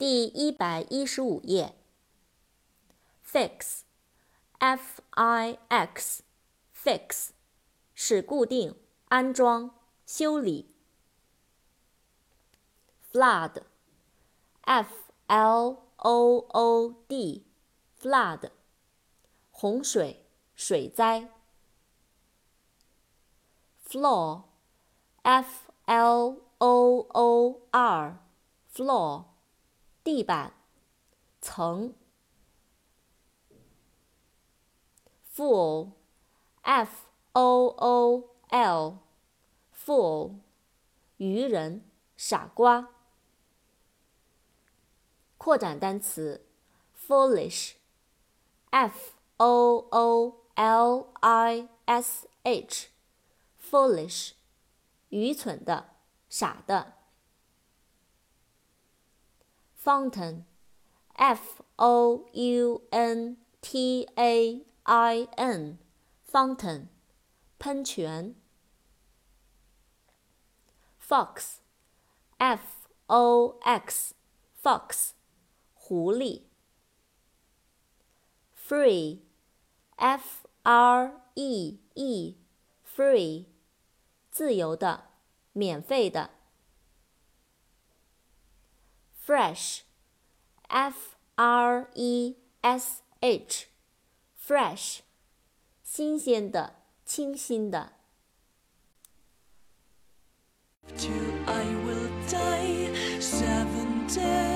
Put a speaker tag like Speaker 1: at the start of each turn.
Speaker 1: 第一百一十五页。fix，f i x，fix，使固定、安装、修理。flood，f l o o d，flood，洪水、水灾。floor，f l o o r，floor，地板、层。fool，f o o l，fool，愚人、傻瓜。扩展单词，foolish，f o o l i s h，foolish，愚蠢的、傻的。fountain，f o u n t a i n，fountain，喷泉。fox，f o x，fox。狐狸，free，f r e e，free，自由的，免费的。 fresh，f r e s h，fresh，新鲜的，清新的。
Speaker 2: I will die seven days.